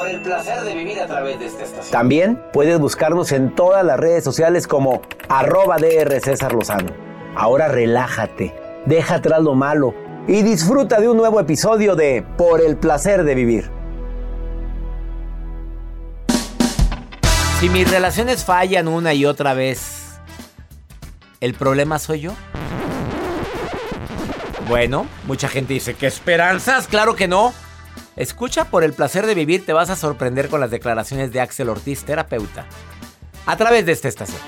Por el placer de vivir a través de esta estación. También puedes buscarnos en todas las redes sociales como arroba DR César Lozano. Ahora relájate, deja atrás lo malo y disfruta de un nuevo episodio de Por el placer de vivir. Si mis relaciones fallan una y otra vez, ¿el problema soy yo? Bueno, mucha gente dice, ¿qué esperanzas? Claro que no. Escucha por el placer de vivir, te vas a sorprender con las declaraciones de Axel Ortiz, terapeuta, a través de esta estación.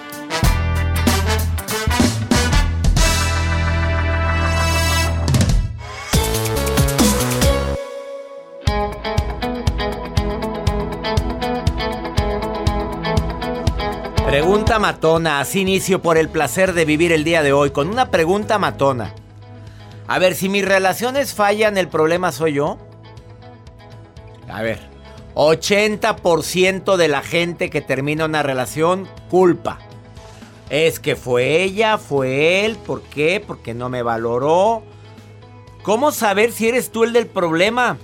Pregunta matona, así inicio por el placer de vivir el día de hoy, con una pregunta matona. A ver, si mis relaciones fallan, ¿el problema soy yo? A ver, 80% de la gente que termina una relación culpa. Es que fue ella, fue él, ¿por qué? Porque no me valoró. ¿Cómo saber si eres tú el del problema?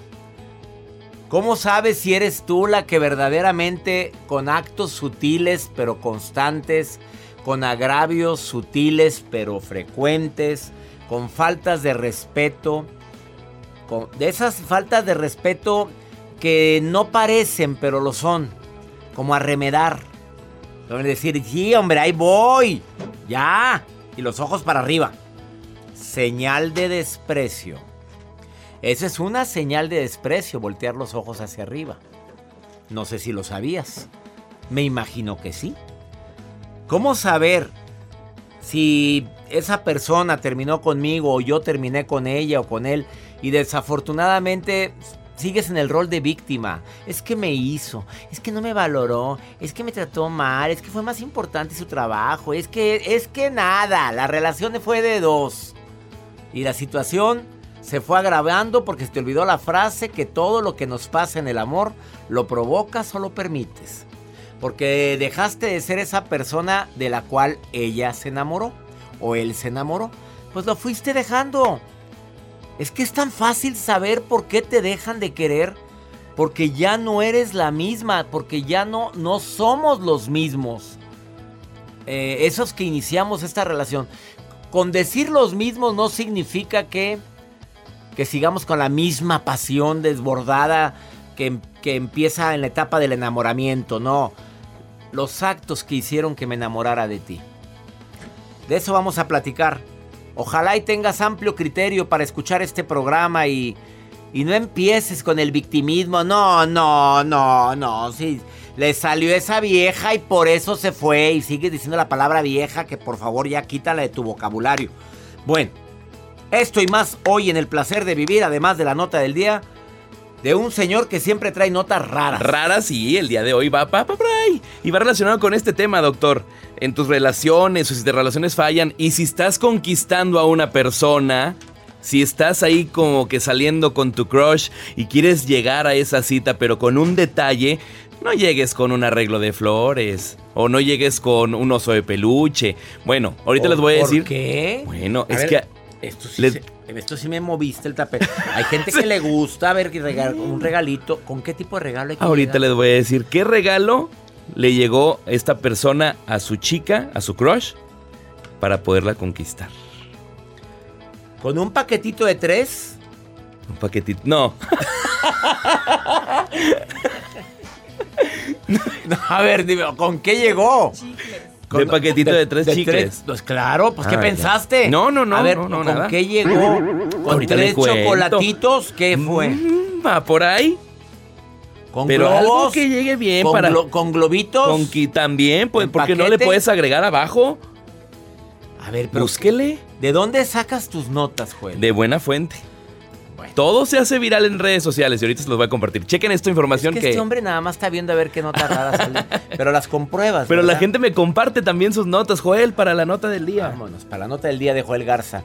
¿Cómo sabes si eres tú la que verdaderamente con actos sutiles pero constantes, con agravios sutiles pero frecuentes, con faltas de respeto, con, de esas faltas de respeto que no parecen pero lo son, como arremedar, como decir, sí hombre, ahí voy, ya, y los ojos para arriba, señal de desprecio. Esa es una señal de desprecio, voltear los ojos hacia arriba. No sé si lo sabías. Me imagino que sí. ¿Cómo saber si esa persona terminó conmigo o yo terminé con ella o con él y desafortunadamente sigues en el rol de víctima? Es que me hizo, es que no me valoró, es que me trató mal, es que fue más importante su trabajo, es que es que nada, la relación fue de dos. Y la situación se fue agravando porque se te olvidó la frase que todo lo que nos pasa en el amor lo provocas o lo permites. Porque dejaste de ser esa persona de la cual ella se enamoró o él se enamoró. Pues lo fuiste dejando. Es que es tan fácil saber por qué te dejan de querer. Porque ya no eres la misma, porque ya no, no somos los mismos. Eh, esos que iniciamos esta relación. Con decir los mismos no significa que que sigamos con la misma pasión desbordada que, que empieza en la etapa del enamoramiento, no. Los actos que hicieron que me enamorara de ti. De eso vamos a platicar. Ojalá y tengas amplio criterio para escuchar este programa y, y no empieces con el victimismo. No, no, no, no. Sí, le salió esa vieja y por eso se fue. Y sigues diciendo la palabra vieja que por favor ya quítala de tu vocabulario. Bueno, esto y más hoy en el placer de vivir, además de la nota del día, de un señor que siempre trae notas raras. Raras, sí, el día de hoy va pa, pa, y va relacionado con este tema, doctor. En tus relaciones o si tus relaciones fallan y si estás conquistando a una persona, Si estás ahí como que saliendo con tu crush y quieres llegar a esa cita pero con un detalle, no llegues con un arreglo de flores o no llegues con un oso de peluche. Bueno, ahorita les voy a decir... ¿Por qué? Bueno, A es ver, que... Esto sí, les- se- esto sí me moviste el tapete. Hay gente que le gusta ver un regalito. ¿Con qué tipo de regalo hay que Ahorita llegar? les voy a decir qué regalo le llegó esta persona a su chica, a su crush, para poderla conquistar. ¿Con un paquetito de tres? Un paquetito. No, No, a ver, dime, ¿con qué llegó? de paquetito de, tres chicles. Pues claro, pues ¿qué Ah, ya. pensaste? No, no, no, A ver, no, no, ¿con nada. qué llegó? ¿Con Ahorita tres chocolatitos? ¿Qué fue? Mm, va por ahí. ¿Con Pero algo que llegue bien ¿Con, para. glo- con globitos? Con que también, pues, ¿En porque no le puedes agregar abajo. A ver, pero Búsquele ¿de dónde sacas tus notas, Joel? de buena fuente. Bueno. Todo se hace viral en redes sociales y ahorita se los voy a compartir. Chequen esta Es información que, que. este hombre nada más está viendo a ver qué notas raras salen. pero las compruebas. Pero la gente me comparte también sus notas, Joel, para la nota del día. Vámonos, para la nota del día de Joel Garza.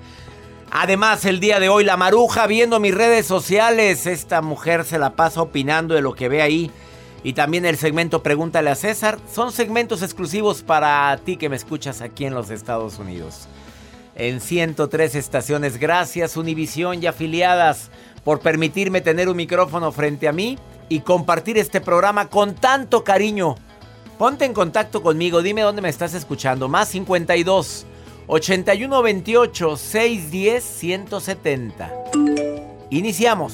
Además, el día de hoy, la maruja viendo mis redes sociales. Esta mujer se la pasa opinando de lo que ve ahí. Y también el segmento Pregúntale a César. Son segmentos exclusivos para ti que me escuchas aquí en los Estados Unidos. En 103 estaciones. Gracias, Univisión y afiliadas, por permitirme tener un micrófono frente a mí y compartir este programa con tanto cariño. Ponte en contacto conmigo, dime dónde me estás escuchando. Más 52 81 28 610 170. Iniciamos.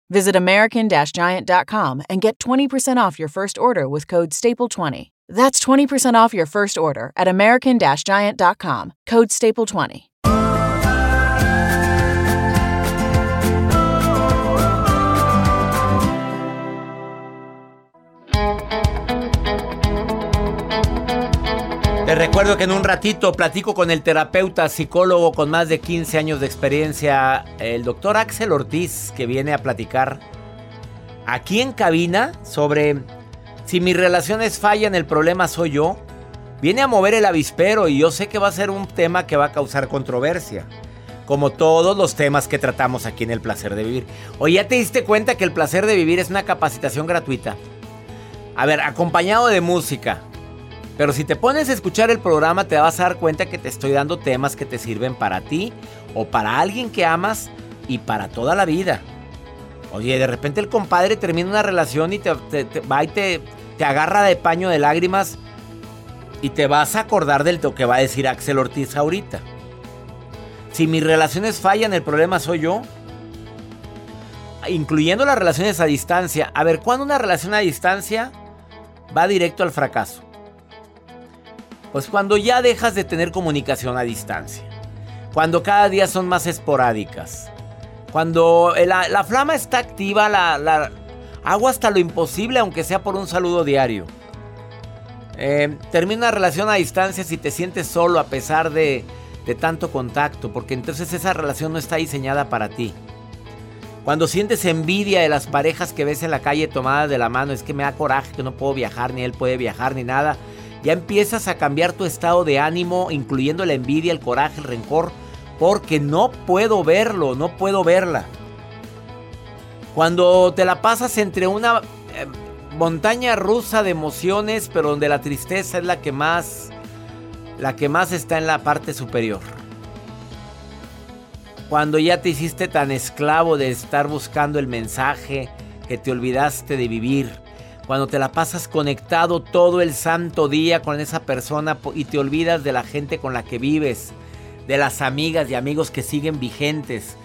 Visit American Giant.com and get 20% off your first order with code STAPLE20. That's 20% off your first order at American Giant.com, code STAPLE20. Te recuerdo que en un ratito platico con el terapeuta psicólogo con más de 15 años de experiencia, el doctor Axel Ortiz, que viene a platicar aquí en cabina sobre si mis relaciones fallan, el problema soy yo. Viene a mover el avispero y yo sé que va a ser un tema que va a causar controversia. Como todos los temas que tratamos aquí en El Placer de Vivir. Oye, ¿ya te diste cuenta que el placer de vivir es una capacitación gratuita? A ver, acompañado de música. Pero si te pones a escuchar el programa te vas a dar cuenta que te estoy dando temas que te sirven para ti o para alguien que amas y para toda la vida. Oye, de repente el compadre termina una relación y te, va y te, te agarra de paño de lágrimas y te vas a acordar del lo que va a decir Axel Ortiz ahorita. Si mis relaciones fallan, el problema soy yo. Incluyendo las relaciones a distancia. A ver, ¿cuándo una relación a distancia va directo al fracaso? Pues cuando ya dejas de tener comunicación a distancia. Cuando cada día son más esporádicas. Cuando la, la flama está activa, la, la- hago hasta lo imposible, aunque sea por un saludo diario. Eh, termina una relación a distancia si te sientes solo a pesar de, de tanto contacto, porque entonces esa relación no está diseñada para ti. Cuando sientes envidia de las parejas que ves en la calle tomadas de la mano, es que me da coraje que no puedo viajar, ni él puede viajar, ni nada. Ya empiezas a cambiar tu estado de ánimo, incluyendo la envidia, el coraje, el rencor, porque no puedo verlo, no puedo verla. Cuando te la pasas entre una eh, montaña rusa de emociones, pero donde la tristeza es la que más la que más está en la parte superior. Cuando ya te hiciste tan esclavo de estar buscando el mensaje que te olvidaste de vivir. Cuando te la pasas conectado todo el santo día con esa persona y te olvidas de la gente con la que vives, de las amigas y amigos que siguen vigentes.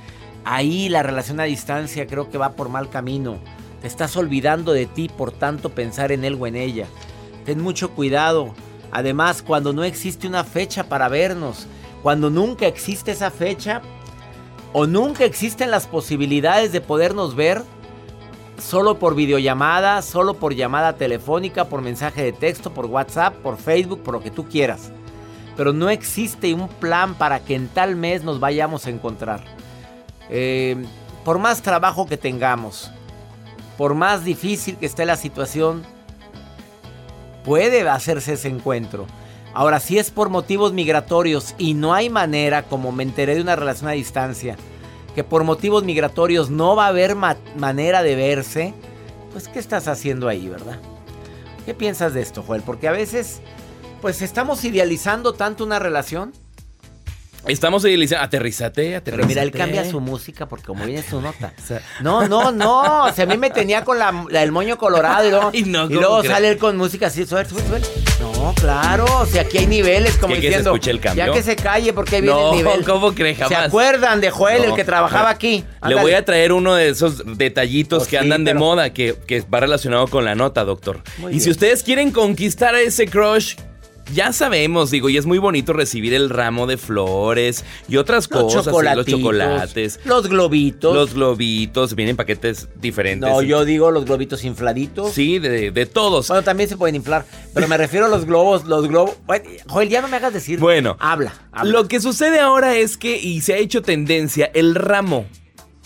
Ahí la relación a distancia creo que va por mal camino. Te estás olvidando de ti por tanto pensar en él o en ella. Ten mucho cuidado. Además, cuando no existe una fecha para vernos, cuando nunca existe esa fecha o nunca existen las posibilidades de podernos ver, solo por videollamada, solo por llamada telefónica, por mensaje de texto, por WhatsApp, por Facebook, por lo que tú quieras. Pero no existe un plan para que en tal mes nos vayamos a encontrar. Eh, por más trabajo que tengamos, por más difícil que esté la situación, puede hacerse ese encuentro. Ahora, si es por motivos migratorios y no hay manera, como me enteré de una relación a distancia, que por motivos migratorios no va a haber manera de verse, pues ¿qué estás haciendo ahí, verdad? ¿Qué piensas de esto, Joel? Porque a veces, pues estamos idealizando tanto una relación Estamos idealizando. Aterrizate, aterrizate. Pero mira, él cambia su música porque como viene su nota. No, no, no. O sea, a mí me tenía con la, el moño colorado y luego, y luego sale él con música así. Suerte, suerte, No, claro. O sea, aquí hay niveles, como diciendo. Que se el cambio? Ya que se calle porque viene el nivel. ¿cómo crees? ¿Se acuerdan de Joel, el que trabajaba aquí? Le voy a traer uno de esos detallitos pues que andan de moda que, que, va relacionado con la nota, doctor. y si ustedes quieren conquistar a ese crush ya sabemos, digo, y es muy bonito recibir el ramo de flores y otras cosas, los chocolates, los globitos. Los globitos, vienen paquetes diferentes. No, yo digo los globitos infladitos. Sí, de, de, todos. Bueno, también se pueden inflar, pero me refiero a los globos, los globos. Joel, ya no me hagas decir. Bueno, habla, habla. Lo que sucede ahora es que, y se ha hecho tendencia, el ramo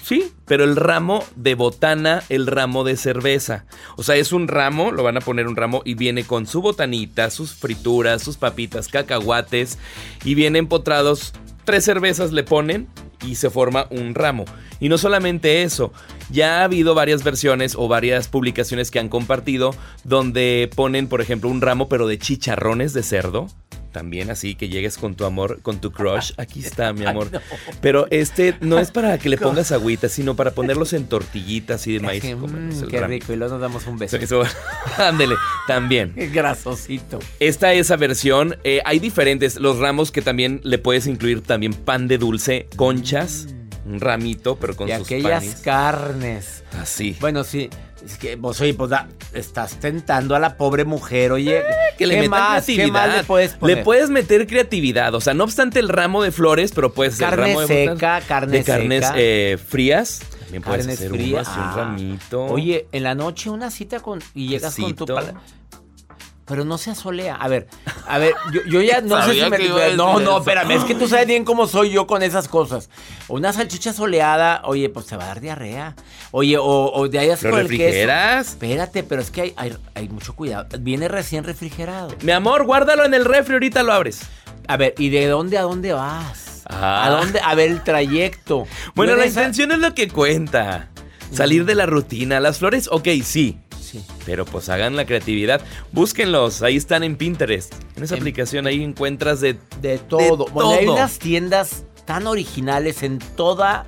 Sí, pero el ramo de botana, el ramo de cerveza. O sea, es un ramo, lo van a poner un ramo y viene con su botanita, sus frituras, sus papitas, cacahuates y vienen empotrados. Tres cervezas le ponen y se forma un ramo. Y no solamente eso, ya ha habido varias versiones o varias publicaciones que han compartido donde ponen, por ejemplo, un ramo pero de chicharrones de cerdo también así que llegues con tu amor, con tu crush. Aquí está, mi amor. Pero este no es para que le pongas agüita, sino para ponerlos en tortillitas y de maíz. Mm, qué rico. Y luego nos damos un beso. ándele, también. Grasosito. Esta esa versión. Eh, hay diferentes. Los ramos que también le puedes incluir también pan de dulce, conchas. Un ramito, pero con y sus aquellas carnes. Así. Bueno, sí. Es que vos, oye, pues estás tentando a la pobre mujer, oye. Eh, que le ¿qué más, ¿Qué más le puedes poner? Le puedes meter creatividad. O sea, no obstante el ramo de flores, pero puedes carne ramo seca, carne de carnes eh, frías. También puedes hacer frías. un ah. ramito. Oye, en la noche una cita con y llegas con tu pero no se asolea. A ver, a ver, yo, ya no sé si me. No, no, espérame, es que tú sabes bien cómo soy yo con esas cosas. Una salchicha soleada, oye, pues te va a dar diarrea. Oye, o, de ahí con el refrigeras? Espérate, pero es que hay, hay, mucho cuidado. Viene recién refrigerado. Mi amor, guárdalo en el refri, ahorita lo abres. A ver, ¿y de dónde a dónde vas? ¿A ah. dónde? A ver el trayecto. Bueno, la intención es lo que cuenta. Salir de la rutina. Las flores, ok, sí. Pero pues hagan la creatividad. Búsquenlos, ahí están en Pinterest. En esa aplicación ahí encuentras de, de todo. hay unas tiendas tan originales en toda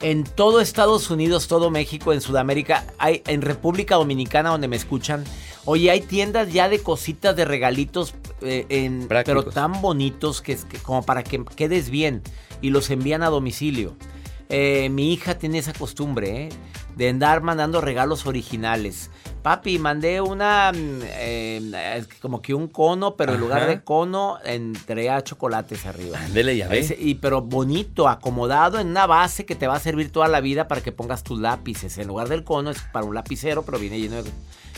en todo Estados Unidos, todo México, en Sudamérica, hay en República Dominicana donde me escuchan. Oye, hay tiendas ya de cositas, de regalitos, eh, pero tan bonitos que, que, como para que quedes bien y los envían a domicilio. Eh, mi hija tiene esa costumbre, ¿eh? de andar mandando regalos originales. Papi, mandé una, mm, eh, como que un cono, pero en lugar de cono, a chocolates arriba. Dele ya ves. Y, pero bonito, acomodado en una base que te va a servir toda la vida para que pongas tus lápices. En lugar del cono es para un lapicero, pero viene lleno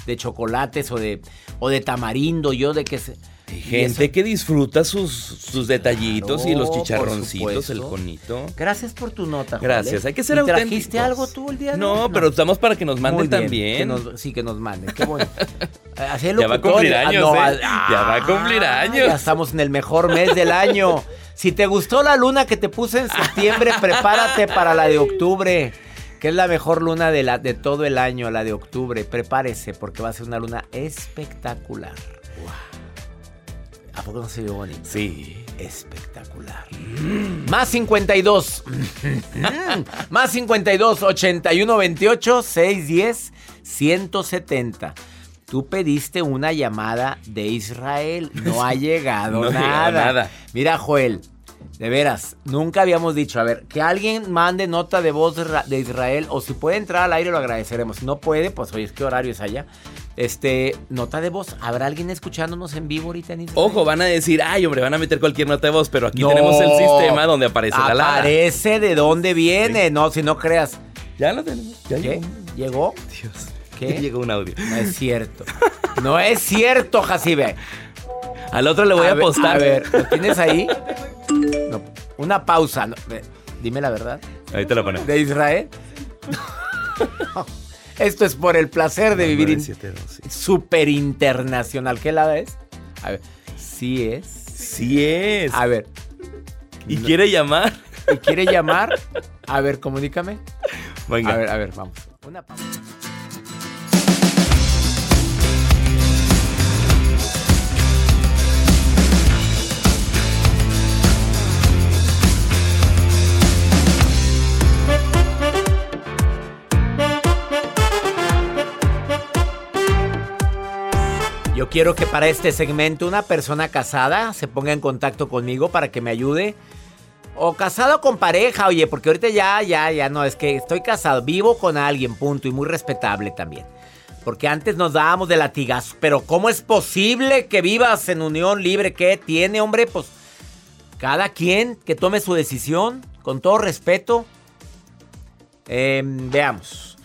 de, chocolates o de, o de tamarindo, yo de que se... Hay gente que disfruta sus, sus detallitos y los chicharroncitos, el conito. Gracias por tu nota, Gracias, hay que ser ¿Y auténticos. ¿Trajiste algo tú el día de No, hoy? pero estamos para que nos manden bien, también. que nos- sí, que nos manden. Qué bueno. Ya va a cumplir ah, años, no, ¿eh? Ya va a cumplir ah, años. Ya estamos en el mejor mes del año. Si te gustó la luna que te puse en septiembre, prepárate para la de octubre, que es la mejor luna de, la, de todo el año, la de octubre. Prepárese porque va a ser una luna espectacular. ¿A poco no se vio bonito? Sí. Espectacular. Más 52. Más 52, 81, 28, 610, 170. Tú pediste una llamada de Israel. No ha llegado No nada. llegado nada. Mira, Joel, de veras, nunca habíamos dicho, a ver, que alguien mande nota de voz de Ra- de Israel o si puede entrar al aire lo agradeceremos. Si no puede, pues oye, ¿qué horario es allá? Este, nota de voz. ¿Habrá alguien escuchándonos en vivo ahorita en Israel? Ojo, van a decir, ay, hombre, van a meter cualquier nota de voz, pero aquí No. tenemos el sistema donde aparece la lada. Aparece de dónde viene, no, si no creas. Ya lo tenemos. Ya ¿Qué? llegó. ¿Llegó? Dios. ¿Qué? Llegó un audio. No es cierto. No es cierto, Jacibe. Al otro le voy a, ver, apostar. A ver, ¿lo tienes ahí? No, una pausa. no, dime la verdad. Ahí te lo ponemos. ¿De Israel? Esto es por el placer de vivir in- 972, sí. súper internacional. ¿Qué lado es? A ver, sí es. Sí es. A ver, ¿Y quiere llamar? ¿y quiere llamar? A ver, comunícame. Venga. A ver, a ver, vamos. Una pausa. Quiero que para este segmento una persona casada se ponga en contacto conmigo para que me ayude. O casado con pareja, oye, porque ahorita ya, ya, ya no, es que estoy casado, vivo con alguien, punto, y muy respetable también. Porque antes nos dábamos de latigazos, pero ¿cómo es posible que vivas en unión libre? ¿Qué tiene, hombre? Pues cada quien que tome su decisión, con todo respeto. Eh, veamos.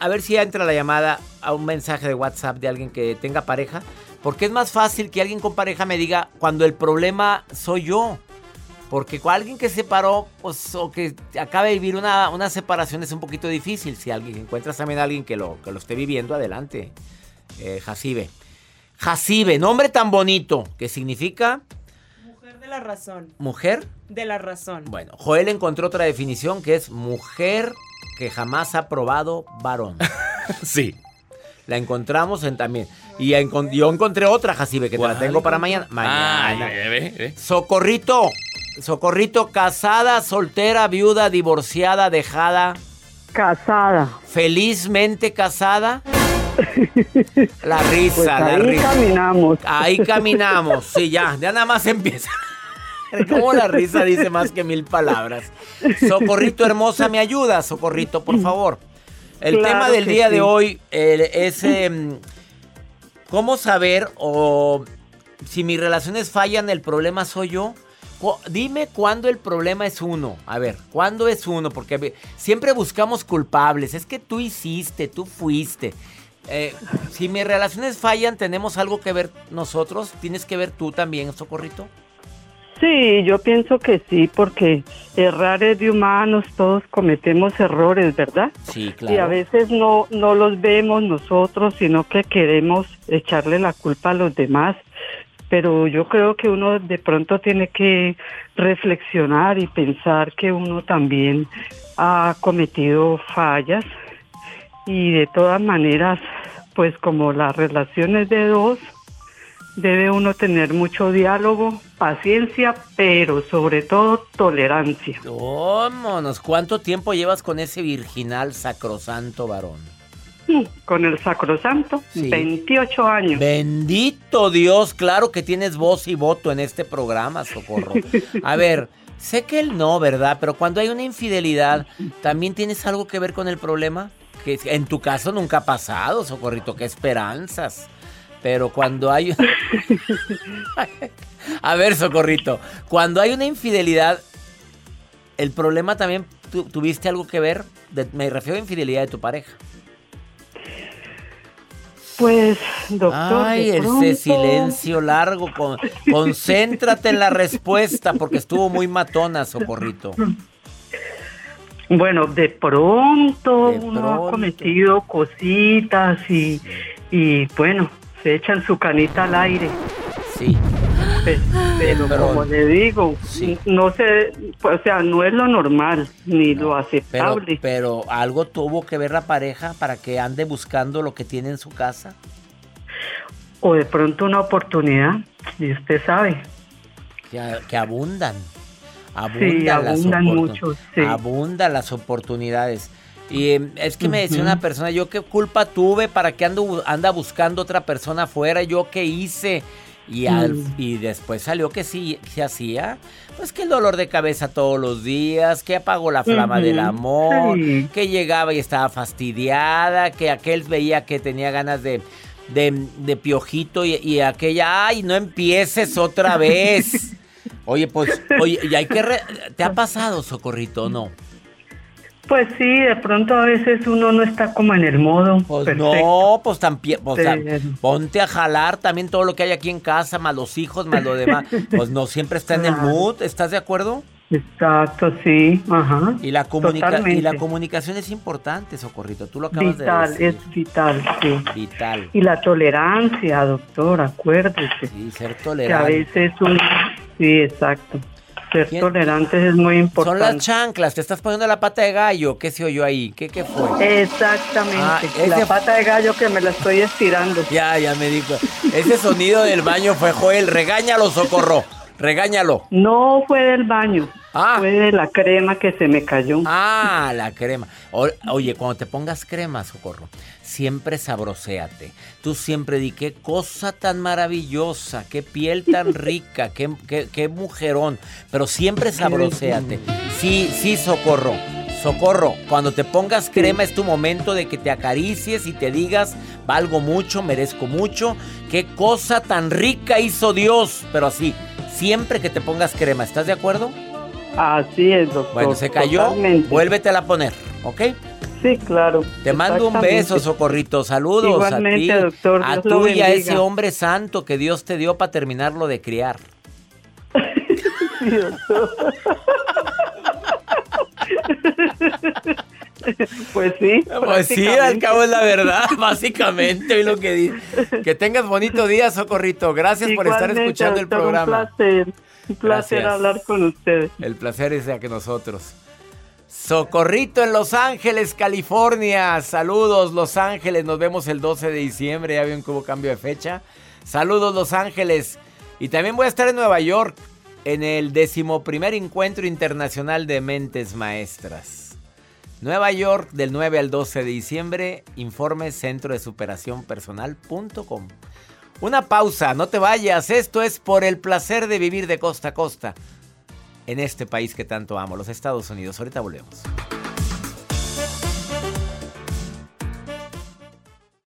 A ver si entra la llamada a un mensaje de WhatsApp de alguien que tenga pareja. Porque es más fácil que alguien con pareja me diga cuando el problema soy yo. Porque con alguien que se separó, pues, o que acaba de vivir una, una separación es un poquito difícil. Si alguien encuentras también a alguien que lo, que lo esté viviendo, adelante. Eh, Jacibe. Jacibe, nombre tan bonito, que significa Mujer de la razón. mujer. De la razón. Bueno, Joel encontró otra definición que es mujer que jamás ha probado varón. Sí. La encontramos en también. Y encon- yo encontré otra, Jacibe, que te la ¿Cuál tengo para mañana. Mañana. Ay, ve, ve. Socorrito. Socorrito, casada, soltera, viuda, divorciada, dejada, Casada. felizmente casada. La risa, Pues la ahí risa. caminamos. Ahí caminamos. Sí, ya, ya nada más empieza. Como la risa dice más que mil palabras. Socorrito hermosa, me ayuda, Socorrito, por favor. El Claro tema del día de hoy eh, es em, cómo saber o si mis relaciones fallan, el problema soy yo. Dime cuándo el problema es uno. A ver, ¿cuándo es uno? Porque siempre buscamos culpables. Es que tú hiciste, tú fuiste. Eh, si mis relaciones fallan, ¿tenemos algo que ver nosotros? ¿Tienes que ver tú también, Socorrito? Sí, yo pienso que sí, porque errar es de humanos, todos cometemos errores, ¿verdad? Sí, Y a veces no, no los vemos nosotros, sino que queremos echarle la culpa a los demás. Pero yo creo que uno de pronto tiene que reflexionar y pensar que uno también ha cometido fallas y de todas maneras, pues como las relaciones de dos, debe uno tener mucho diálogo, paciencia, pero sobre todo tolerancia. Vámonos, ¿cuánto tiempo llevas con ese virginal sacrosanto varón? Con el sacrosanto, Sí. 28 años. Bendito Dios, claro que tienes voz y voto en este programa, Socorro. A ver, sé que él no, ¿verdad? Pero cuando hay una infidelidad, ¿también tienes algo que ver con el problema? Que en tu caso nunca ha pasado, Socorrito, qué esperanzas. Pero cuando hay... A ver, Socorrito, cuando hay una infidelidad, ¿el problema también tu- tuviste algo que ver? De- me refiero a infidelidad de tu pareja. Pues, doctor. Ay, ese silencio largo. con- concéntrate en la respuesta porque estuvo muy matona, Socorrito. Bueno, de pronto De uno pronto. ha cometido cositas y, y bueno, se echan su canita al aire. Sí. Pe- Pero como le digo, Sí. no sé, o sea, no es lo normal ni lo aceptable. pero algo tuvo que ver la pareja para que ande buscando lo que tiene en su casa. O de pronto una oportunidad, y usted sabe. Que, que abundan. Abundan, Sí, abundan mucho, sí. Abundan las oportunidades. Y eh, es que me decía una persona, yo qué culpa tuve para que ando, anda buscando otra persona afuera, yo qué hice. Y, al- Mm. y después salió que sí se hacía. Pues que el dolor de cabeza todos los días, que apagó la flama del amor, sí. que llegaba y estaba fastidiada, que aquel veía que tenía ganas de, de, de piojito y, y aquella, ay, no empieces otra vez. Oye, pues, oye, y hay que... re- ¿Te ha pasado, Socorrito, o no? Pues sí, de pronto a veces uno no está como en el modo Pues perfecto. no, pues también, sea, Pero- ponte a jalar también todo lo que hay aquí en casa, más los hijos, más lo demás. Pues no siempre está en el mood, ¿estás de acuerdo? Exacto, sí, ajá. Y la, comunica- y la comunicación es importante, Socorrito, tú lo acabas Vital, de decir. es vital, sí. Vital. Y la tolerancia, doctor, acuérdese. Sí, ser Que a tolerante. veces un... Sí, exacto. Ser ¿Quién? tolerantes es muy Son importante. las chanclas, te estás poniendo la pata de gallo, ¿qué se oyó ahí? ¿Qué, qué fue? Exactamente. Ah, La ese- pata de gallo que me la estoy estirando. Ya, ya me dijo. Ese sonido del baño fue Joel, regáñalo, Socorro, regáñalo. No fue del baño. Ah. Fue de la crema que se me cayó. Ah, la crema. O- oye, cuando te pongas crema, Socorro, siempre sabroséate. Tú siempre di, qué cosa tan maravillosa, qué piel tan rica, qué, qué- qué mujerón. Pero siempre sabroséate. Sí, sí, Socorro. Socorro, cuando te pongas crema es tu momento de que te acaricies y te digas, valgo mucho, merezco mucho, qué cosa tan rica hizo Dios. Pero así, siempre que te pongas crema, ¿estás de acuerdo? Así es, doctor. Bueno, se cayó, Totalmente. vuélvetela a poner, ¿ok? Sí, claro. Te mando un beso, Socorrito. Saludos Igualmente, a ti. doctor, A tú y a ese hombre santo que Dios te dio para terminarlo de criar. Sí, doctor. pues sí. Pues sí, al cabo es la verdad, básicamente, lo que dice. Que tengas bonito día, Socorrito. Gracias por estar escuchando el programa. Un placer. Un placer Gracias. hablar con ustedes. El placer es de que nosotros. Socorrito en Los Ángeles, California. Saludos, Los Ángeles. Nos vemos el 12 de diciembre. Ya ven que hubo cambio de fecha. Saludos, Los Ángeles. Y también voy a estar en Nueva York en el decimoprimer encuentro internacional de mentes maestras. Nueva York del 9 al 12 de diciembre. Informe centro de superación personal.com. Una pausa, no te vayas. Esto es por el placer de vivir de costa a costa en este país que tanto amo, los Estados Unidos. Ahorita volvemos.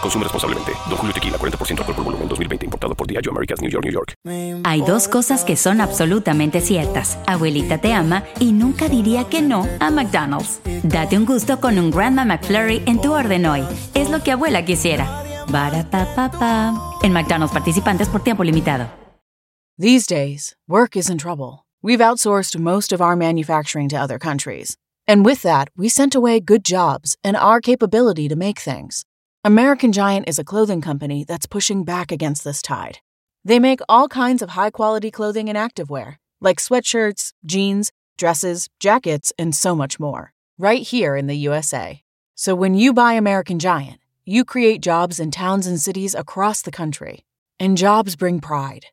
Consume responsablemente. Don Julio Tequila, 40% alcohol por volumen, 2020. Importado por Diageo Americas, New York, New York. Hay dos cosas que son absolutamente ciertas. Abuelita te ama y nunca diría que no a McDonald's. Date un gusto con un Grandma McFlurry en tu orden hoy. Es lo que abuela quisiera. En McDonald's participantes por tiempo limitado. These days, work is in trouble. We've outsourced most of our manufacturing to other countries. And with that, we sent away good jobs and our capability to make things. American Giant is a clothing company that's pushing back against this tide. They make all kinds of high quality clothing and activewear, like sweatshirts, jeans, dresses, jackets, and so much more, right here in the USA. So when you buy American Giant, you create jobs in towns and cities across the country. And jobs bring pride,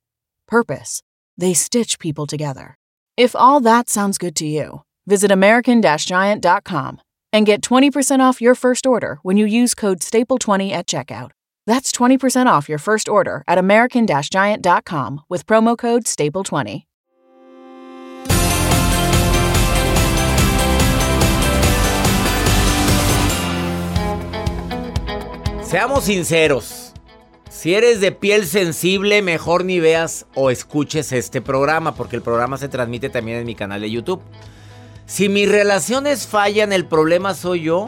purpose. They stitch people together. If all that sounds good to you, visit American Giant.com and get 20% off your first order when you use code STAPLE20 at checkout. That's 20% off your first order at American Giant.com with promo code STAPLE20. Seamos sinceros. Si eres de piel sensible, mejor ni veas o escuches este programa, porque el programa se transmite también en mi canal de YouTube. Si mis relaciones fallan, el problema soy yo.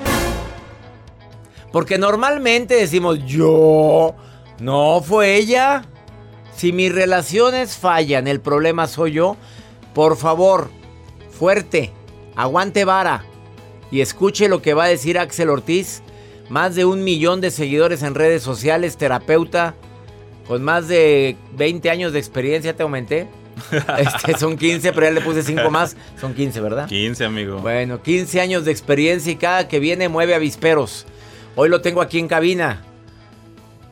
Porque normalmente decimos yo, no fue ella. Si mis relaciones fallan, el problema soy yo. Por favor, fuerte, aguante vara y escuche lo que va a decir Axel Ortiz más de un millón de seguidores en redes sociales, terapeuta, con más de 20 años de experiencia, te aumenté. Este, son 15, pero ya le puse 5 más. Son 15, ¿verdad? 15, amigo. Bueno, 15 años de experiencia y cada que viene mueve avisperos. Hoy lo tengo aquí en cabina.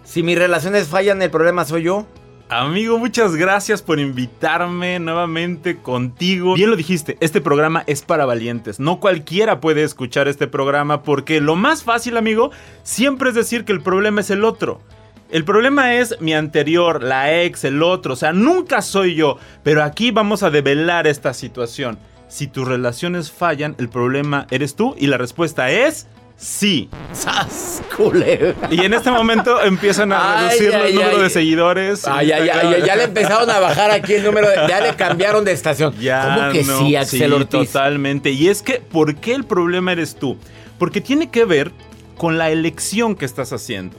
Si mis relaciones fallan, el problema soy yo. Amigo, muchas gracias por invitarme nuevamente contigo. Bien lo dijiste, este programa es para valientes. No cualquiera puede escuchar este programa porque lo más fácil, amigo, siempre es decir que el problema es el otro. El problema es mi anterior, la ex, el otro, o sea, nunca soy yo. Pero aquí vamos a develar esta situación. Si tus relaciones fallan, el problema eres tú y la respuesta es sí. ¡Sas, culebra! Y en este momento empiezan a Ay, reducir ay, el número ay. de seguidores. Ay, ay, ay, ya le empezaron a bajar aquí el número, de- ya le cambiaron de estación. Ya ¿Cómo que no, sí, Axel Ortiz? Totalmente. Y es que, ¿por qué el problema eres tú? Porque tiene que ver con la elección que estás haciendo.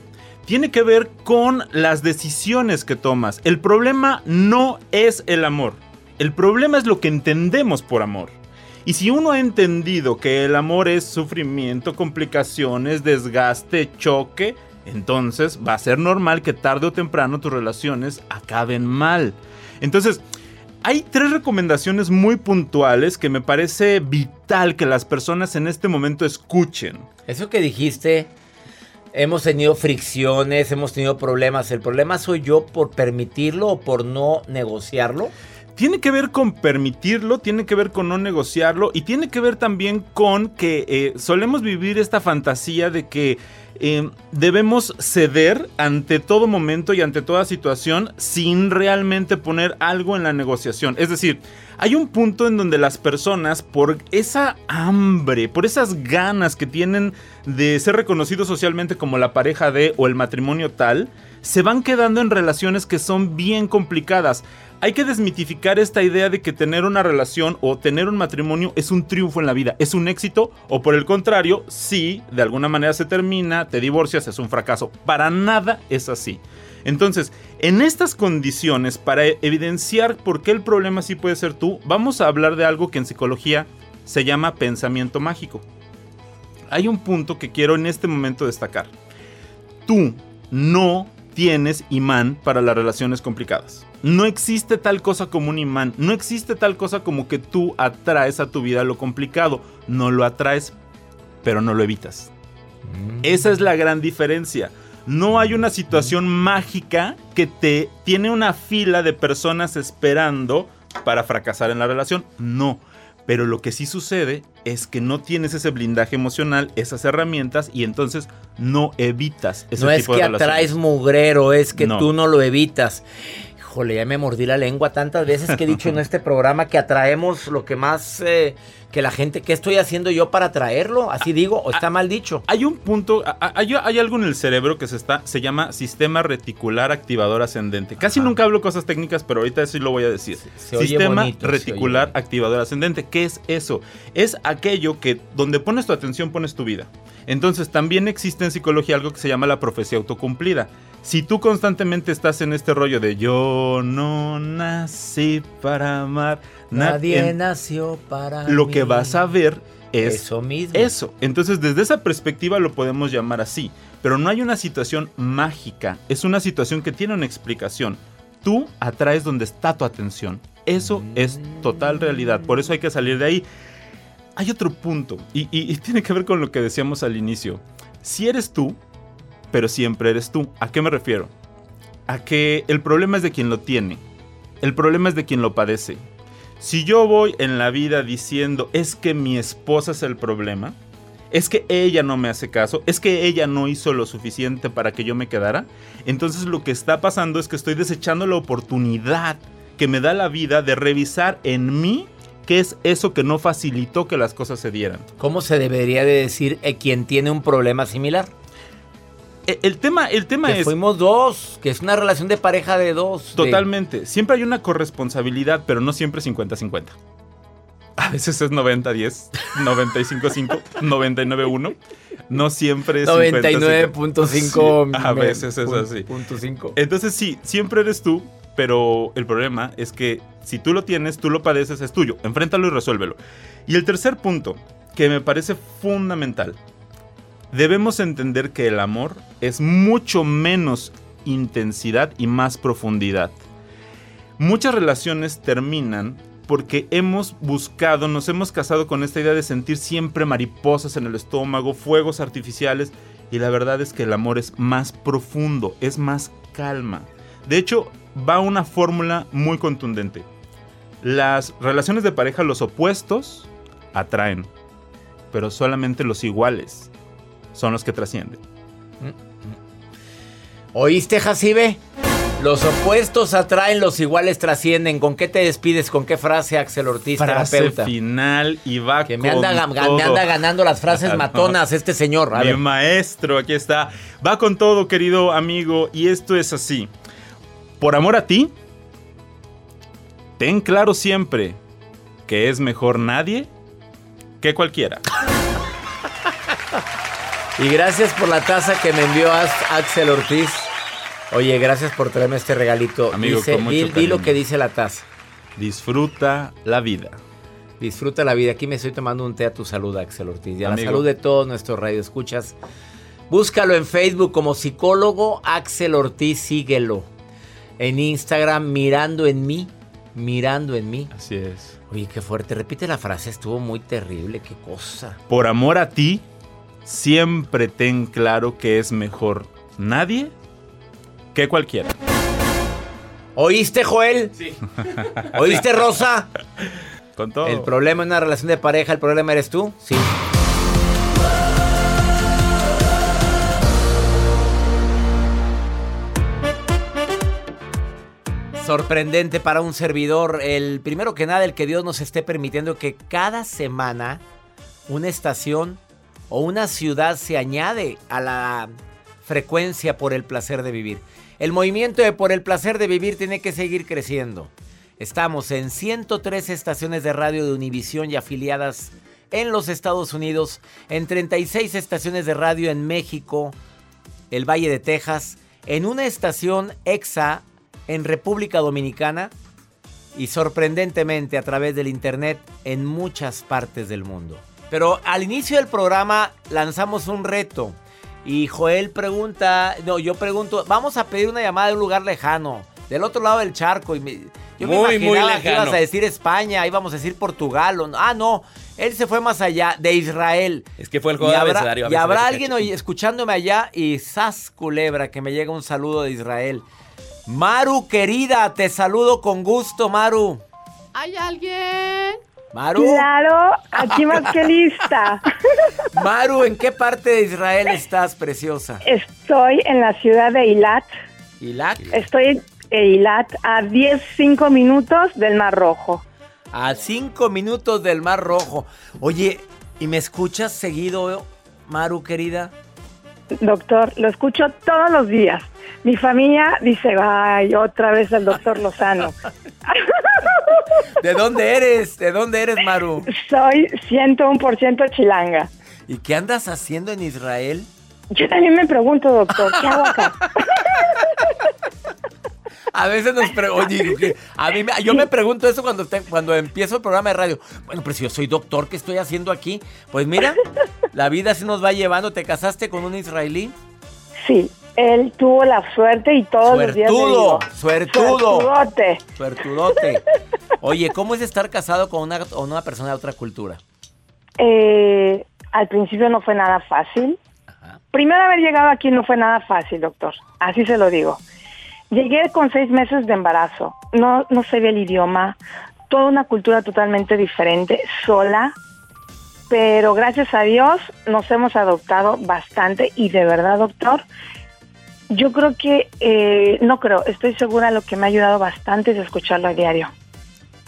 Tiene que ver con las decisiones que tomas. El problema no es el amor. El problema es lo que entendemos por amor. Y si uno ha entendido que el amor es sufrimiento, complicaciones, desgaste, choque, entonces va a ser normal que tarde o temprano tus relaciones acaben mal. Entonces, hay tres recomendaciones muy puntuales que me parece vital que las personas en este momento escuchen. Eso que dijiste, hemos tenido fricciones, hemos tenido problemas. ¿El problema soy yo por permitirlo o por no negociarlo? Tiene que ver con permitirlo, tiene que ver con no negociarlo y tiene que ver también con que eh, solemos vivir esta fantasía de que eh, debemos ceder ante todo momento y ante toda situación sin realmente poner algo en la negociación. Es decir, hay un punto en donde las personas, por esa hambre, por esas ganas que tienen de ser reconocidos socialmente como la pareja de o el matrimonio tal, se van quedando en relaciones que son bien complicadas. Hay que desmitificar esta idea de que tener una relación o tener un matrimonio es un triunfo en la vida, es un éxito o por el contrario, si de alguna manera se termina, te divorcias, es un fracaso. Para nada es así. Entonces, en estas condiciones, para evidenciar por qué el problema sí puede ser tú, vamos a hablar de algo que en psicología se llama pensamiento mágico. Hay un punto que quiero en este momento destacar. Tú no tienes imán para las relaciones complicadas. No existe tal cosa como un imán. No existe tal cosa como que tú atraes a tu vida lo complicado. No lo atraes, pero no lo evitas. Esa es la gran diferencia. No hay una situación mágica que te tiene una fila de personas esperando para fracasar en la relación. No. Pero lo que sí sucede es que no tienes ese blindaje emocional, esas herramientas, y entonces no evitas ese no es tipo que de relaciones. atraes mugrero, es que No. tú no lo evitas. Híjole, ya me mordí la lengua tantas veces que he dicho en este programa que atraemos lo que más eh, que la gente. ¿Qué estoy haciendo yo para atraerlo? Así digo, o está mal dicho. Hay un punto, hay, hay algo en el cerebro que se está, se llama sistema reticular activador ascendente. Casi Ajá. nunca hablo cosas técnicas, pero ahorita sí lo voy a decir. se sistema bonito, reticular activador ascendente. ¿Qué es eso? Es aquello que donde pones tu atención pones tu vida. Entonces también existe en psicología algo que se llama la profecía autocumplida. Si tú constantemente estás en este rollo de yo no nací para amar, na- Nadie nació para lo mí. que vas a ver es Eso mismo. eso. Entonces, desde esa perspectiva lo podemos llamar así. Pero no hay una situación mágica. Es una situación que tiene una explicación. tú atraes donde está tu atención. Eso es total realidad. Por eso hay que salir de ahí. Hay otro punto, y, y- y tiene que ver con lo que decíamos al inicio. Si eres tú, pero siempre eres tú. ¿A qué me refiero? A que el problema es de quien lo tiene. El problema es de quien lo padece. Si yo voy en la vida diciendo es que mi esposa es el problema, es que ella no me hace caso, es que ella no hizo lo suficiente para que yo me quedara, entonces lo que está pasando es que estoy desechando la oportunidad que me da la vida de revisar en mí qué es eso que no facilitó que las cosas se dieran. ¿Cómo se debería de decir eh, quien tiene un problema similar? E- El tema, el tema Que es... fuimos dos, que es una relación de pareja de dos. de- Totalmente. Siempre hay una corresponsabilidad, pero no siempre 50-50. A veces es 90-10, 95-5, 99-1. No siempre es 50-50. 99.5. Sí, a veces es así. punto cinco. Entonces sí, siempre eres tú, pero el problema es que si tú lo tienes, tú lo padeces, es tuyo. Enfréntalo y resuélvelo. Y el tercer punto, que me parece fundamental, debemos entender que el amor es mucho menos intensidad y más profundidad. Muchas relaciones terminan porque hemos buscado, nos hemos casado con esta idea de sentir siempre mariposas en el estómago, fuegos artificiales, y la verdad es que el amor es más profundo, es más calma. De hecho, va una fórmula muy contundente. Las relaciones de pareja, los opuestos, atraen, pero solamente los iguales son los que trascienden. ¿Oíste, Jacibe? Los opuestos atraen, los iguales trascienden. ¿Con qué te despides? ¿Con qué frase, Axel Ortiz, Frase terapeuta? final y va Que me con anda, todo. me anda ganando las frases No. matonas este señor. A Mi ver. maestro, aquí está. Va con todo, querido amigo, y esto es así. Por amor a ti, ten claro siempre que es mejor nadie que cualquiera. Y gracias por la taza que me envió Ax- Axel Ortiz. Oye, gracias por traerme este regalito. Amigo, Dice- con mucho di, di lo que dice la taza. Disfruta la vida. Disfruta la vida. Aquí me estoy tomando un té a tu salud, Axel Ortiz. Y a la salud de todos nuestros radioescuchas. Búscalo en Facebook como psicólogo Axel Ortiz, síguelo. En Instagram, mirando en mí, mirando en mí. Así es. Oye, qué fuerte. Repite la frase, estuvo muy terrible, qué cosa. Por amor a ti, siempre ten claro que es mejor nadie que cualquiera. ¿Oíste, Joel? Sí. ¿Oíste, Rosa? Con todo. El problema en una relación de pareja, el problema eres tú. Sí. Sorprendente para un servidor. El primero que nada, el que Dios nos esté permitiendo que cada semana una estación o una ciudad se añade a la frecuencia por el placer de vivir. El movimiento de por el placer de vivir tiene que seguir creciendo. Estamos en 103 estaciones de radio de Univisión y afiliadas en los Estados Unidos, en 36 estaciones de radio en México, el Valle de Texas, en una estación EXA en República Dominicana y sorprendentemente a través del Internet en muchas partes del mundo. Pero al inicio del programa lanzamos un reto y Joel pregunta, no, yo pregunto, vamos a pedir una llamada de un lugar lejano, del otro lado del charco. Y me- yo me muy imaginaba que ibas a decir España, íbamos a decir Portugal. o- ah, no, él se fue más allá, de Israel. Es que fue el Y juego de habrá, abecedario. y habrá alguien hoy escuchándome allá y sas culebra que me llega un saludo de Israel. Maru querida, te saludo con gusto, Maru. ¿Hay alguien? Maru, Claro, aquí más que lista. Maru, ¿en qué parte de Israel estás, preciosa? Estoy en la ciudad de Eilat. Irak, Estoy en Eilat a 10, 5 minutos del Mar Rojo. a cinco minutos del Mar Rojo. Oye, ¿y me escuchas seguido, Maru querida? Doctor, lo escucho todos los días. Mi familia dice, ay, otra vez el doctor Lozano. ¿De dónde eres? ¿De dónde eres, Maru? Soy 101% chilanga. ¿Y qué andas haciendo en Israel? Yo también me pregunto, doctor, ¿qué hago acá? A veces nos preguntan, a mí me- yo me pregunto eso cuando, te- cuando empiezo el programa de radio. Bueno, pero si yo soy doctor, ¿qué estoy haciendo aquí? Pues mira, la vida se nos va llevando. ¿Te casaste con un israelí? Sí, Él tuvo la suerte y todos los días Suertudo, digo, suertudo. suertudote. Suertudote. Oye, ¿cómo es estar casado con una, con una persona de otra cultura? Eh, al principio no fue nada fácil. Primero haber llegado aquí no fue nada fácil, doctor. Así se lo digo. Llegué con seis meses de embarazo. No, no sabía el idioma. Toda una cultura totalmente diferente, sola. Pero gracias a Dios nos hemos adoptado bastante y de verdad, doctor, yo creo que, eh, no creo, estoy segura lo que me ha ayudado bastante es escucharlo a diario.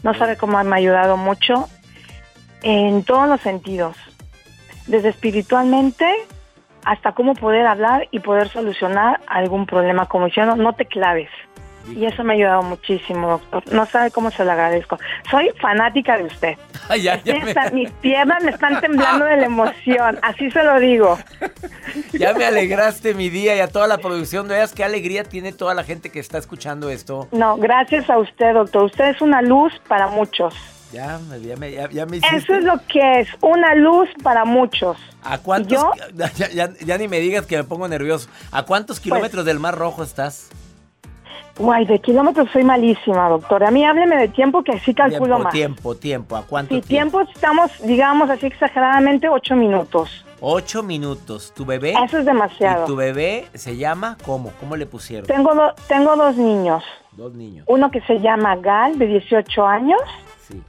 No sabe cómo me ha ayudado mucho en todos los sentidos, desde espiritualmente hasta cómo poder hablar y poder solucionar algún problema, como diciendo, no te claves. Y eso me ha ayudado muchísimo, doctor. No sabe cómo se lo agradezco. Soy fanática de usted. Ay, ya, ya me- mis piernas me están temblando de la emoción, así se lo digo. Ya me alegraste mi día y a toda la producción. No veas qué alegría tiene toda la gente que está escuchando esto. No, gracias a usted, doctor. Usted es una luz para muchos. Ya, me- ya, me, ya, ya me hiciste. Eso es lo que es, una luz para muchos. ¿A cuántos? Yo- Ya, ya- ya ni me digas que me pongo nervioso. ¿A cuántos Pues kilómetros del Mar Rojo estás? Guay, de kilómetros soy malísima, doctor. A mí hábleme de tiempo que sí calculo Tiempo, más. tiempo, tiempo. ¿A cuánto Sí, tiempo? tiempo estamos, digamos así exageradamente, ocho minutos. Ocho minutos. ¿Tu bebé? Eso es demasiado. ¿Y tu bebé se llama cómo? ¿Cómo le pusieron? Tengo, do- tengo dos niños. Dos niños. Uno que se llama Gal, de 18 años. Sí.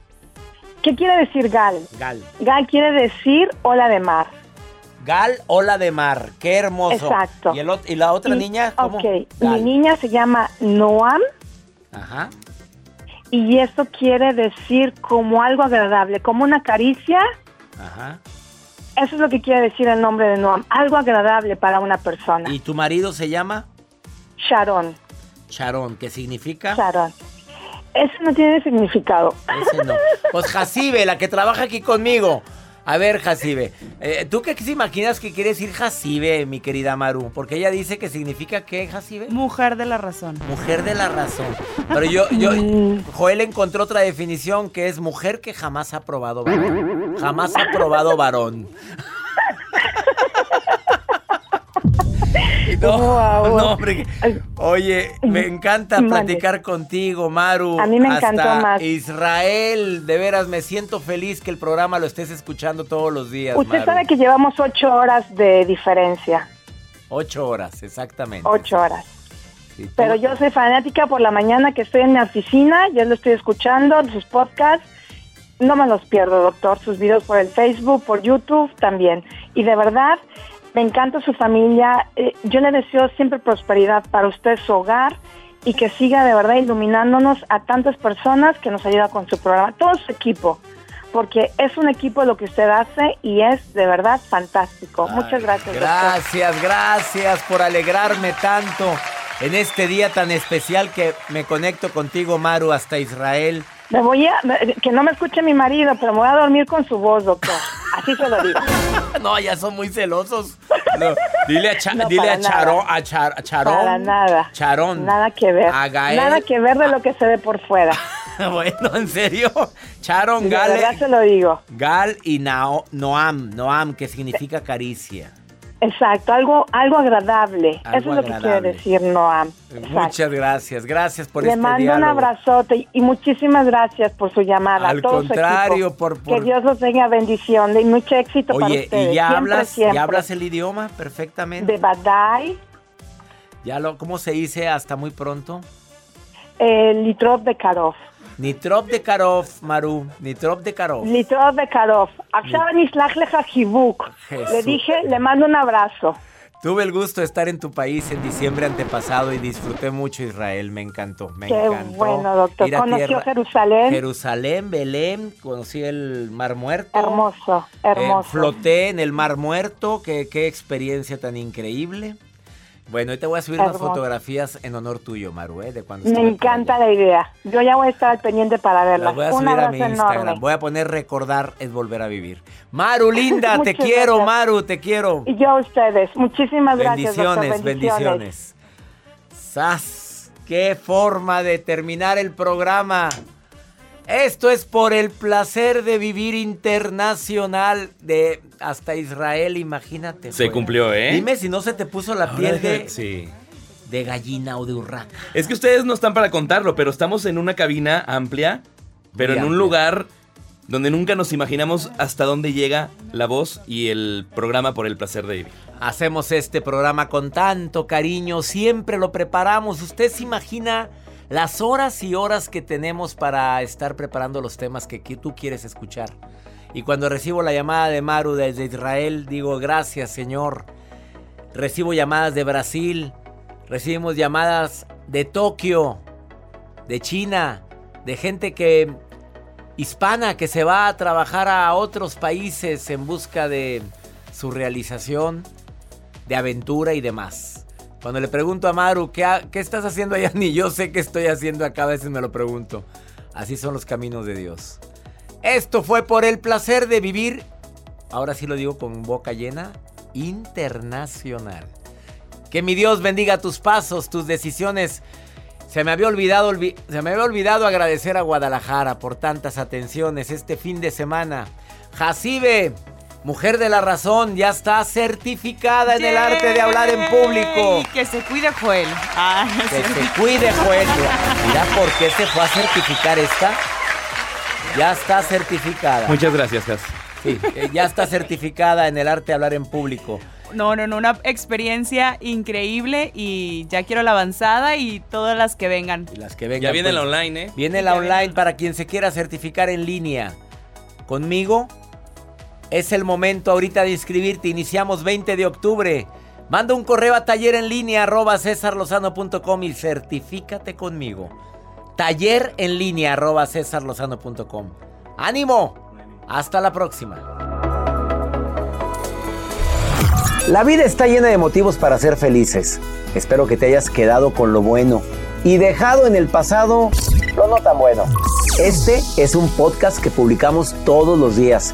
¿Qué quiere decir Gal? Gal. Gal quiere decir ola de mar. Gal, ola de mar. Qué hermoso. Exacto. ¿Y, el ot- y la otra Y- niña? ¿Cómo? Ok, mi niña se llama Noam Ajá. y esto quiere decir como algo agradable, como una caricia. Ajá. Eso es lo que quiere decir el nombre de Noam, algo agradable para una persona. ¿Y tu marido se llama? Sharon, Sharon, ¿qué significa? Sharon. Eso no tiene significado. Ese no. Pues Jacibe, la que trabaja aquí conmigo. A ver, Jacibe, eh, ¿tú qué se imaginas que quiere decir Jacibe, mi querida Maru? Porque ella dice que significa ¿qué, Jacibe? Mujer de la razón. Mujer de la razón. Pero yo, yo, Joel encontró otra definición que es mujer que jamás ha probado varón. Jamás ha probado varón. No, Wow. no, hombre. Oye, me encanta platicar contigo, Maru. A mí me Hasta encantó más. Israel, de veras, me siento feliz que el programa lo estés escuchando todos los días, Usted Maru. sabe que llevamos ocho horas de diferencia, Ocho horas, exactamente. ocho horas. Pero yo soy fanática por la mañana que estoy en mi oficina, yo lo estoy escuchando, sus podcasts. No me los pierdo, doctor, sus videos por el Facebook, por YouTube también. Y de verdad, me encanta su familia. Eh, yo le deseo siempre prosperidad para usted, su hogar, y que siga de verdad iluminándonos a tantas personas que nos ayuda con su programa, todo su equipo, porque es un equipo lo que usted hace y es de verdad fantástico. Muchas gracias, doctor. Gracias, gracias por alegrarme tanto en este día tan especial que me conecto contigo, Maru, hasta Israel. Me voy a, me- que no me escuche mi marido, pero me voy a dormir con su voz, doctor. Así se lo digo. No, ya son muy celosos. No, dile a, Cha- No, dile a, Charo- nada. a, Char- a Charón. Para nada. Charón. Nada que ver. A Gael. Nada que ver de lo que se ve por fuera. bueno, en serio. Charon, De Gal, verdad se lo digo. Gal y Nao- Noam. Noam, que significa caricia. Exacto, algo, algo agradable. Algo Eso es lo que agradable. quiere decir Noam. Exacto. Muchas gracias. Gracias por Le este mando un abrazote y muchísimas gracias por su llamada. Al todo contrario, por- por- Que Dios los tenga bendición y mucho éxito para Oye, ustedes. ¿y ya Siempre, hablas, siempre. ya hablas el idioma perfectamente? De Badai, Ya lo, ¿Cómo se dice hasta muy pronto? eh, Litrov de Karov. Nitrop de Karov, Maru. Nitrop de Karov. Litrov de Karov. עכשיו אני אשלח לך חיבוק. Jesús. Le dije, le mando un abrazo. Tuve el gusto de estar en tu país en diciembre antepasado y disfruté mucho Israel. Me encantó, me Qué encantó. bueno, doctor. Ir a ¿Conoció tierra- Jerusalén? Jerusalén, Belén, conocí el Mar Muerto. Hermoso, Eh, hermoso. floté en el Mar Muerto, qué, qué experiencia tan increíble. Bueno, hoy te voy a subir unas fotografías en honor tuyo, Maru, ¿eh? de cuando Me encanta la idea. Yo ya voy a estar al pendiente para verla. Las voy a subir a mi Instagram. enorme. Voy a poner recordar es volver a vivir. Maru, linda, te quiero, gracias. Maru, te quiero. Y yo a ustedes. Muchísimas gracias, doctor. Bendiciones, bendiciones. ¡Sas! ¡Qué forma de terminar el programa! Esto es por el placer de vivir internacional de hasta Israel, imagínate. Se cumplió, ¿eh? Dime si no se te puso la Ahora piel de, Sí. de gallina o de urraca. Es que ustedes no están para contarlo, pero estamos en una cabina amplia, pero Muy en un lugar donde nunca nos imaginamos hasta dónde llega la voz y el programa por el placer de vivir. Hacemos este programa con tanto cariño, siempre lo preparamos. ¿Usted se imagina las horas y horas que tenemos para estar preparando los temas que tú quieres escuchar? Y cuando recibo la llamada de Maru desde Israel, digo, gracias Señor. Recibo llamadas de Brasil, recibimos llamadas de Tokio, de China, de gente que hispana que se va a trabajar a otros países en busca de su realización, de aventura y demás. Cuando le pregunto a Maru, ¿qué, qué estás haciendo allá? Ni yo sé qué estoy haciendo acá, a veces me lo pregunto. Así son los caminos de Dios. Esto fue por el placer de vivir, ahora sí lo digo con boca llena, internacional. Que mi Dios bendiga tus pasos, tus decisiones. Se me había olvidado, olvi- se me había olvidado agradecer a Guadalajara por tantas atenciones este fin de semana. Jacibe, mujer de la razón, ya está certificada en el arte de hablar en público. ¡Yay! Que se cuide Joel. Ah, Que se cuide, Joel. Mira por qué se fue a certificar esta. Ya está certificada. Muchas gracias, Jas. Sí, eh, ya está certificada en el arte de hablar en público. No, no, no, una experiencia increíble y ya quiero la avanzada y todas las que vengan. Y las que vengan. Ya viene pues, la online, ¿eh? Viene la online para quien se quiera certificar en línea. Conmigo es el momento ahorita de inscribirte. Iniciamos 20 de octubre. Manda un correo a taller en línea arroba cesarlozano.com y certifícate conmigo. Taller en línea arroba cesarlozano.com. ¡Ánimo! Hasta la próxima. La vida está llena de motivos para ser felices. Espero que te hayas quedado con lo bueno y dejado en el pasado lo no tan bueno. Este es un podcast que publicamos todos los días,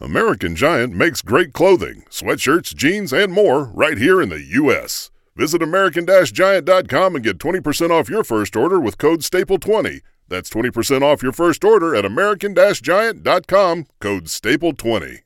American Giant makes great clothing, sweatshirts, jeans, and more right here in the U.S. Visit American-Giant.com and get 20% off your first order with code STAPLE20. That's 20% off your first order at American-Giant.com, code STAPLE20.